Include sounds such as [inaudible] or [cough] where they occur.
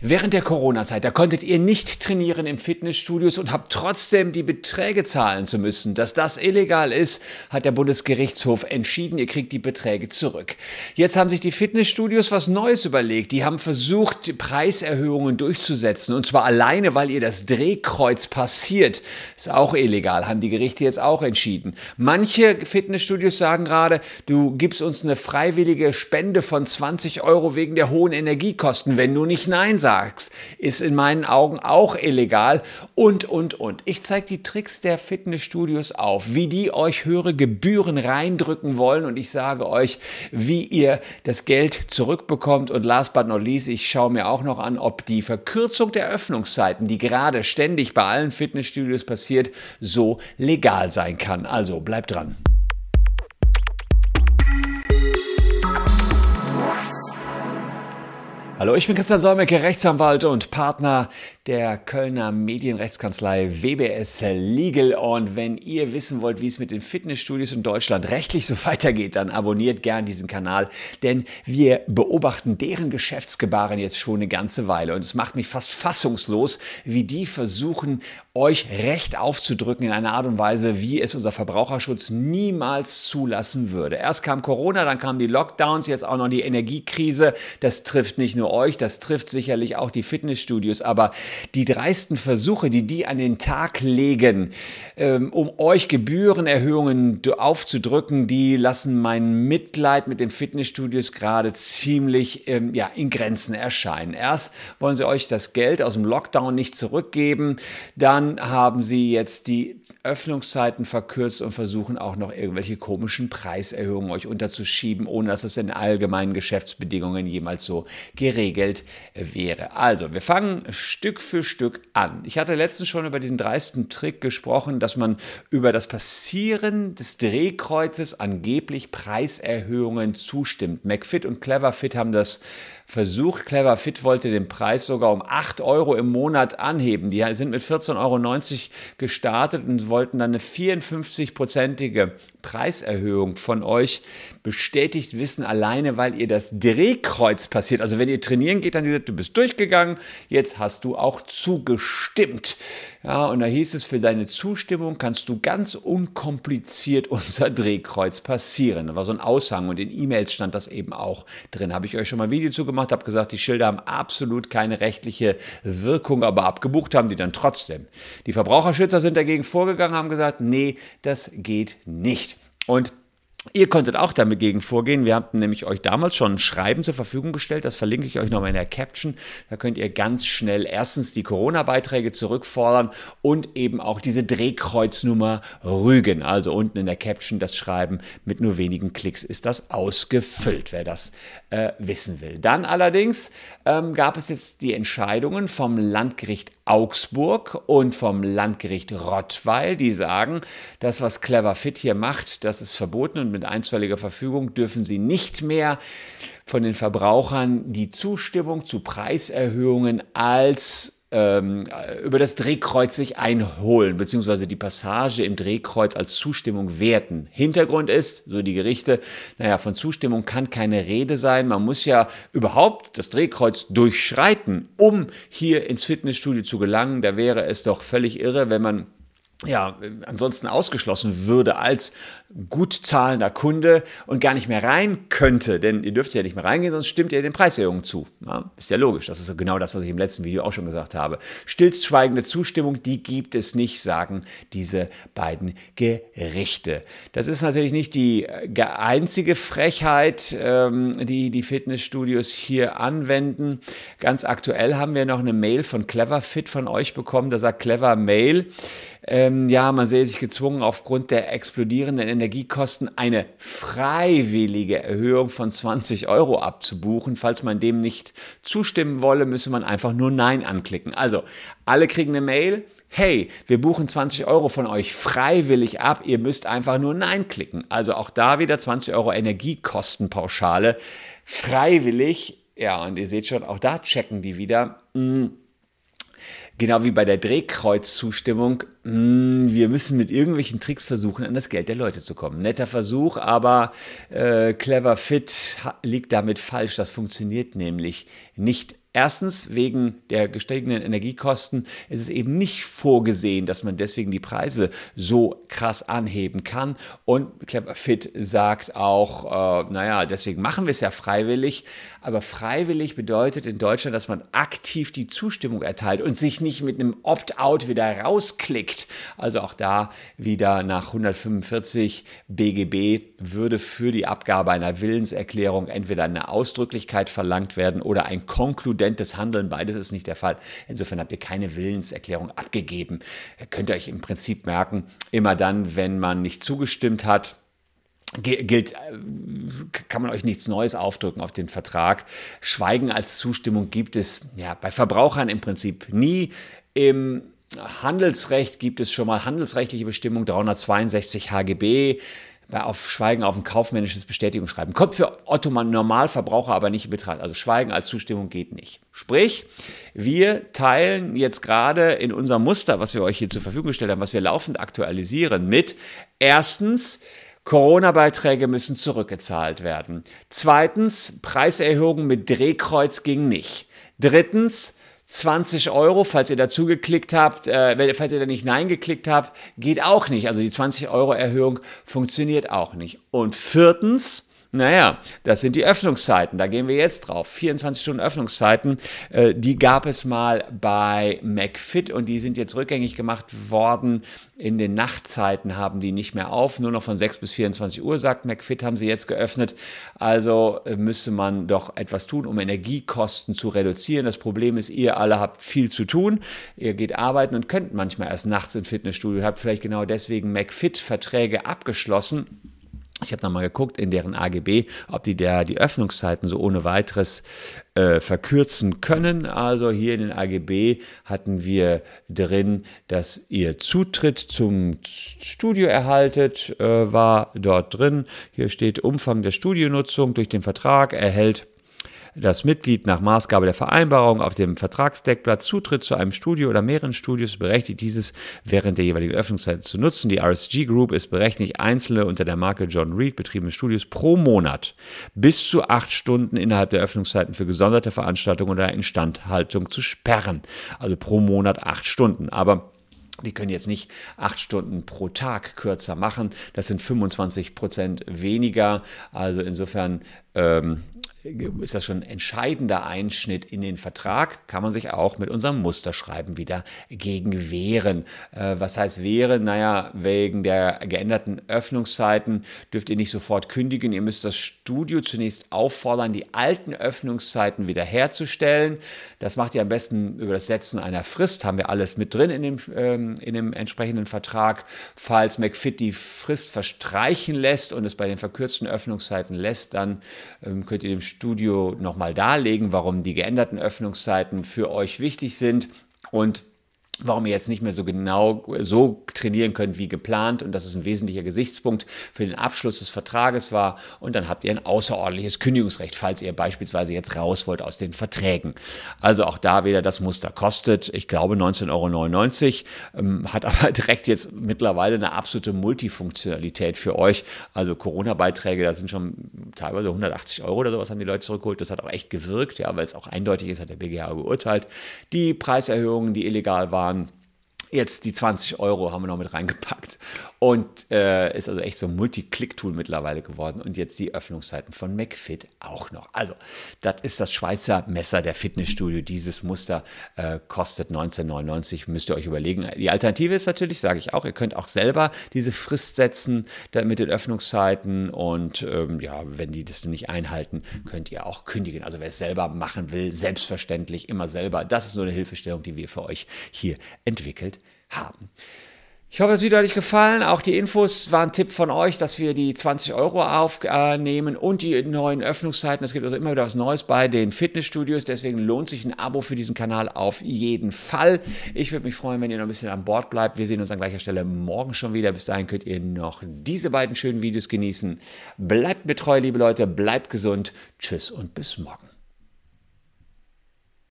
Während der Corona-Zeit, da konntet ihr nicht trainieren im Fitnessstudios und habt trotzdem die Beträge zahlen zu müssen. Dass das illegal ist, hat der Bundesgerichtshof entschieden. Ihr kriegt die Beträge zurück. Jetzt haben sich die Fitnessstudios was Neues überlegt. Die haben versucht, Preiserhöhungen durchzusetzen. Und zwar alleine, weil ihr das Drehkreuz passiert. Ist auch illegal, haben die Gerichte jetzt auch entschieden. Manche Fitnessstudios sagen gerade, du gibst uns eine freiwillige Spende von 20 Euro wegen der hohen Energiekosten, wenn du nicht Nein sagst. Ist in meinen Augen auch illegal und, und, und. Ich zeige die Tricks der Fitnessstudios auf, wie die euch höhere Gebühren reindrücken wollen und ich sage euch, wie ihr das Geld zurückbekommt und last but not least, ich schaue mir auch noch an, ob die Verkürzung der Öffnungszeiten, die gerade ständig bei allen Fitnessstudios passiert, so legal sein kann. Also bleibt dran. Hallo, ich bin Christian Solmecke, Rechtsanwalt und Partner der Kölner Medienrechtskanzlei WBS Legal. Und wenn ihr wissen wollt, wie es mit den Fitnessstudios in Deutschland rechtlich so [laughs] weitergeht, dann abonniert gern diesen Kanal, denn wir beobachten deren Geschäftsgebaren jetzt schon eine ganze Weile. Und es macht mich fast fassungslos, wie die versuchen, euch Recht aufzudrücken in einer Art und Weise, wie es unser Verbraucherschutz niemals zulassen würde. Erst kam Corona, dann kamen die Lockdowns, jetzt auch noch die Energiekrise. Das trifft nicht nur euch, das trifft sicherlich auch die Fitnessstudios. Aber die dreisten Versuche, die die an den Tag legen, ähm, um euch Gebührenerhöhungen aufzudrücken, die lassen mein Mitleid mit den Fitnessstudios gerade ziemlich ähm, ja, in Grenzen erscheinen. Erst wollen sie euch das Geld aus dem Lockdown nicht zurückgeben, dann haben sie jetzt die Öffnungszeiten verkürzt und versuchen auch noch irgendwelche komischen Preiserhöhungen euch unterzuschieben, ohne dass es in allgemeinen Geschäftsbedingungen jemals so geregelt wäre. Also, wir fangen Stück für Stück an. Ich hatte letztens schon über diesen dreisten Trick gesprochen, dass man über das Passieren des Drehkreuzes angeblich Preiserhöhungen zustimmt. McFit und Cleverfit haben das versucht. Clever Fit wollte den Preis sogar um 8 Euro im Monat anheben. Die sind mit 14,90 Euro gestartet und wollten dann eine 54-prozentige Preiserhöhung von euch bestätigt wissen, alleine weil ihr das Drehkreuz passiert. Also wenn ihr trainieren geht, dann gesagt, du bist durchgegangen, jetzt hast du auch zugestimmt. Ja, und da hieß es, für deine Zustimmung kannst du ganz unkompliziert [laughs] unser Drehkreuz passieren. Da war so ein Aushang und in E-Mails stand das eben auch drin. Habe ich euch schon mal ein Video zu gemacht, habe gesagt, die Schilder haben absolut keine rechtliche Wirkung, aber abgebucht haben die dann trotzdem. Die Verbraucherschützer sind dagegen vorgegangen, haben gesagt, nee, das geht nicht. Und Ihr konntet auch damit gegen vorgehen. Wir hatten nämlich euch damals schon ein Schreiben zur Verfügung gestellt. Das verlinke ich euch nochmal in der Caption. Da könnt ihr ganz schnell erstens die Corona-Beiträge zurückfordern und eben auch diese Drehkreuznummer rügen. Also unten in der Caption das Schreiben mit nur wenigen Klicks ist das ausgefüllt, wer das äh, wissen will. Dann allerdings ähm, gab es jetzt die Entscheidungen vom Landgericht Augsburg und vom Landgericht Rottweil, die sagen, das, was Clever Fit hier macht, das ist verboten und mit einstweiliger Verfügung dürfen sie nicht mehr von den Verbrauchern die Zustimmung zu Preiserhöhungen als ähm, über das Drehkreuz sich einholen, beziehungsweise die Passage im Drehkreuz als Zustimmung werten. Hintergrund ist, so die Gerichte, naja, von Zustimmung kann keine Rede sein. Man muss ja überhaupt das Drehkreuz durchschreiten, um hier ins Fitnessstudio zu gelangen. Da wäre es doch völlig irre, wenn man ja, ansonsten ausgeschlossen würde als gut zahlender Kunde und gar nicht mehr rein könnte, denn ihr dürft ja nicht mehr reingehen, sonst stimmt ihr den Preiserhöhungen zu. Ja, ist ja logisch, das ist genau das, was ich im letzten Video auch schon gesagt habe. Stillschweigende Zustimmung, die gibt es nicht, sagen diese beiden Gerichte. Das ist natürlich nicht die einzige Frechheit, ähm, die die Fitnessstudios hier anwenden. Ganz aktuell haben wir noch eine Mail von Cleverfit von euch bekommen, da sagt Clever Mail, ähm, ja, man sehe sich gezwungen, aufgrund der explodierenden Energiekosten eine freiwillige Erhöhung von 20 Euro abzubuchen. Falls man dem nicht zustimmen wolle, müsse man einfach nur Nein anklicken. Also, alle kriegen eine Mail. Hey, wir buchen 20 Euro von euch freiwillig ab. Ihr müsst einfach nur Nein klicken. Also auch da wieder 20 Euro Energiekostenpauschale. Freiwillig. Ja, und ihr seht schon, auch da checken die wieder. Hm, Genau wie bei der Drehkreuzzustimmung, mm, wir müssen mit irgendwelchen Tricks versuchen, an das Geld der Leute zu kommen. Netter Versuch, aber äh, clever fit liegt damit falsch. Das funktioniert nämlich nicht Erstens, wegen der gestiegenen Energiekosten ist es eben nicht vorgesehen, dass man deswegen die Preise so krass anheben kann. Und Clever Fit sagt auch, äh, naja, deswegen machen wir es ja freiwillig. Aber freiwillig bedeutet in Deutschland, dass man aktiv die Zustimmung erteilt und sich nicht mit einem Opt-out wieder rausklickt. Also auch da wieder nach 145 BGB würde für die Abgabe einer Willenserklärung entweder eine Ausdrücklichkeit verlangt werden oder ein konkludentes Handeln. Beides ist nicht der Fall. Insofern habt ihr keine Willenserklärung abgegeben. Könnt ihr euch im Prinzip merken, immer dann, wenn man nicht zugestimmt hat, gilt, äh, kann man euch nichts Neues aufdrücken auf den Vertrag. Schweigen als Zustimmung gibt es ja bei Verbrauchern im Prinzip nie. Im Handelsrecht gibt es schon mal handelsrechtliche Bestimmung 362 HGB auf Schweigen auf ein kaufmännisches Bestätigungsschreiben. Kommt für Otto Normalverbraucher aber nicht in Betracht. Also Schweigen als Zustimmung geht nicht. Sprich, wir teilen jetzt gerade in unserem Muster, was wir euch hier zur Verfügung gestellt haben, was wir laufend aktualisieren, mit erstens, Corona-Beiträge müssen zurückgezahlt werden. Zweitens, Preiserhöhungen mit Drehkreuz ging nicht. Drittens, 20 Euro, falls ihr dazu geklickt habt, äh, falls ihr da nicht Nein geklickt habt, geht auch nicht. Also die 20 Euro Erhöhung funktioniert auch nicht. Und viertens, naja, das sind die Öffnungszeiten. Da gehen wir jetzt drauf. 24 Stunden Öffnungszeiten, äh, die gab es mal bei McFit und die sind jetzt rückgängig gemacht worden. In den Nachtzeiten haben die nicht mehr auf. Nur noch von 6 bis 24 Uhr, sagt McFit, haben sie jetzt geöffnet. Also äh, müsste man doch etwas tun, um Energiekosten zu reduzieren. Das Problem ist, ihr alle habt viel zu tun. Ihr geht arbeiten und könnt manchmal erst nachts im Fitnessstudio. Habt vielleicht genau deswegen McFit-Verträge abgeschlossen ich habe mal geguckt in deren AGB, ob die der die Öffnungszeiten so ohne weiteres äh, verkürzen können. Also hier in den AGB hatten wir drin, dass ihr Zutritt zum Studio erhaltet, äh, war dort drin. Hier steht Umfang der Studionutzung durch den Vertrag erhält das Mitglied nach Maßgabe der Vereinbarung auf dem Vertragsdeckblatt Zutritt zu einem Studio oder mehreren Studios berechtigt, dieses während der jeweiligen Öffnungszeit zu nutzen. Die RSG Group ist berechtigt, einzelne unter der Marke John Reed betriebene Studios pro Monat bis zu acht Stunden innerhalb der Öffnungszeiten für gesonderte Veranstaltungen oder Instandhaltung zu sperren. Also pro Monat acht Stunden. Aber die können jetzt nicht acht Stunden pro Tag kürzer machen. Das sind 25 Prozent weniger. Also insofern ähm, ist das schon ein entscheidender Einschnitt in den Vertrag, kann man sich auch mit unserem Musterschreiben wieder gegen wehren. Äh, was heißt wehren? Naja, wegen der geänderten Öffnungszeiten dürft ihr nicht sofort kündigen. Ihr müsst das Studio zunächst auffordern, die alten Öffnungszeiten wiederherzustellen. Das macht ihr am besten über das Setzen einer Frist. Haben wir alles mit drin in dem, ähm, in dem entsprechenden Vertrag. Falls McFit die Frist verstreichen lässt und es bei den verkürzten Öffnungszeiten lässt, dann ähm, könnt ihr dem Studio nochmal darlegen, warum die geänderten Öffnungszeiten für euch wichtig sind. Und warum ihr jetzt nicht mehr so genau so trainieren könnt wie geplant und das ist ein wesentlicher Gesichtspunkt für den Abschluss des Vertrages war und dann habt ihr ein außerordentliches Kündigungsrecht, falls ihr beispielsweise jetzt raus wollt aus den Verträgen. Also auch da wieder das Muster kostet, ich glaube 19,99 Euro, ähm, hat [laughs] aber direkt jetzt mittlerweile eine absolute Multifunktionalität für euch. Also Corona-Beiträge, da sind schon teilweise 180 Euro oder sowas haben die Leute zurückgeholt. Das hat auch echt gewirkt, ja, weil es auch eindeutig ist, hat der BGH geurteilt. Die Preiserhöhungen, die illegal waren, waren Jetzt die 20 Euro haben wir noch mit reingepackt. Und äh, ist also echt so ein Multi-Click-Tool mittlerweile geworden. Und jetzt die Öffnungszeiten von McFit auch noch. Also, das ist das Schweizer Messer der Fitnessstudio. Dieses Muster äh, kostet 19,99. Müsst ihr euch überlegen. Die Alternative ist natürlich, sage ich auch, ihr könnt auch selber diese Frist setzen mit den Öffnungszeiten. Und ähm, ja, wenn die das nicht einhalten, könnt ihr auch kündigen. Also, wer es selber machen will, selbstverständlich immer selber. Das ist nur eine Hilfestellung, die wir für euch hier entwickelt haben. Ich hoffe, das Video hat euch gefallen. Auch die Infos waren ein Tipp von euch, dass wir die 20 Euro aufnehmen und die neuen Öffnungszeiten. Es gibt also immer wieder was Neues bei den Fitnessstudios. Deswegen lohnt sich ein Abo für diesen Kanal auf jeden Fall. Ich würde mich freuen, wenn ihr noch ein bisschen an Bord bleibt. Wir sehen uns an gleicher Stelle morgen schon wieder. Bis dahin könnt ihr noch diese beiden schönen Videos genießen. Bleibt mir treu, liebe Leute. Bleibt gesund. Tschüss und bis morgen.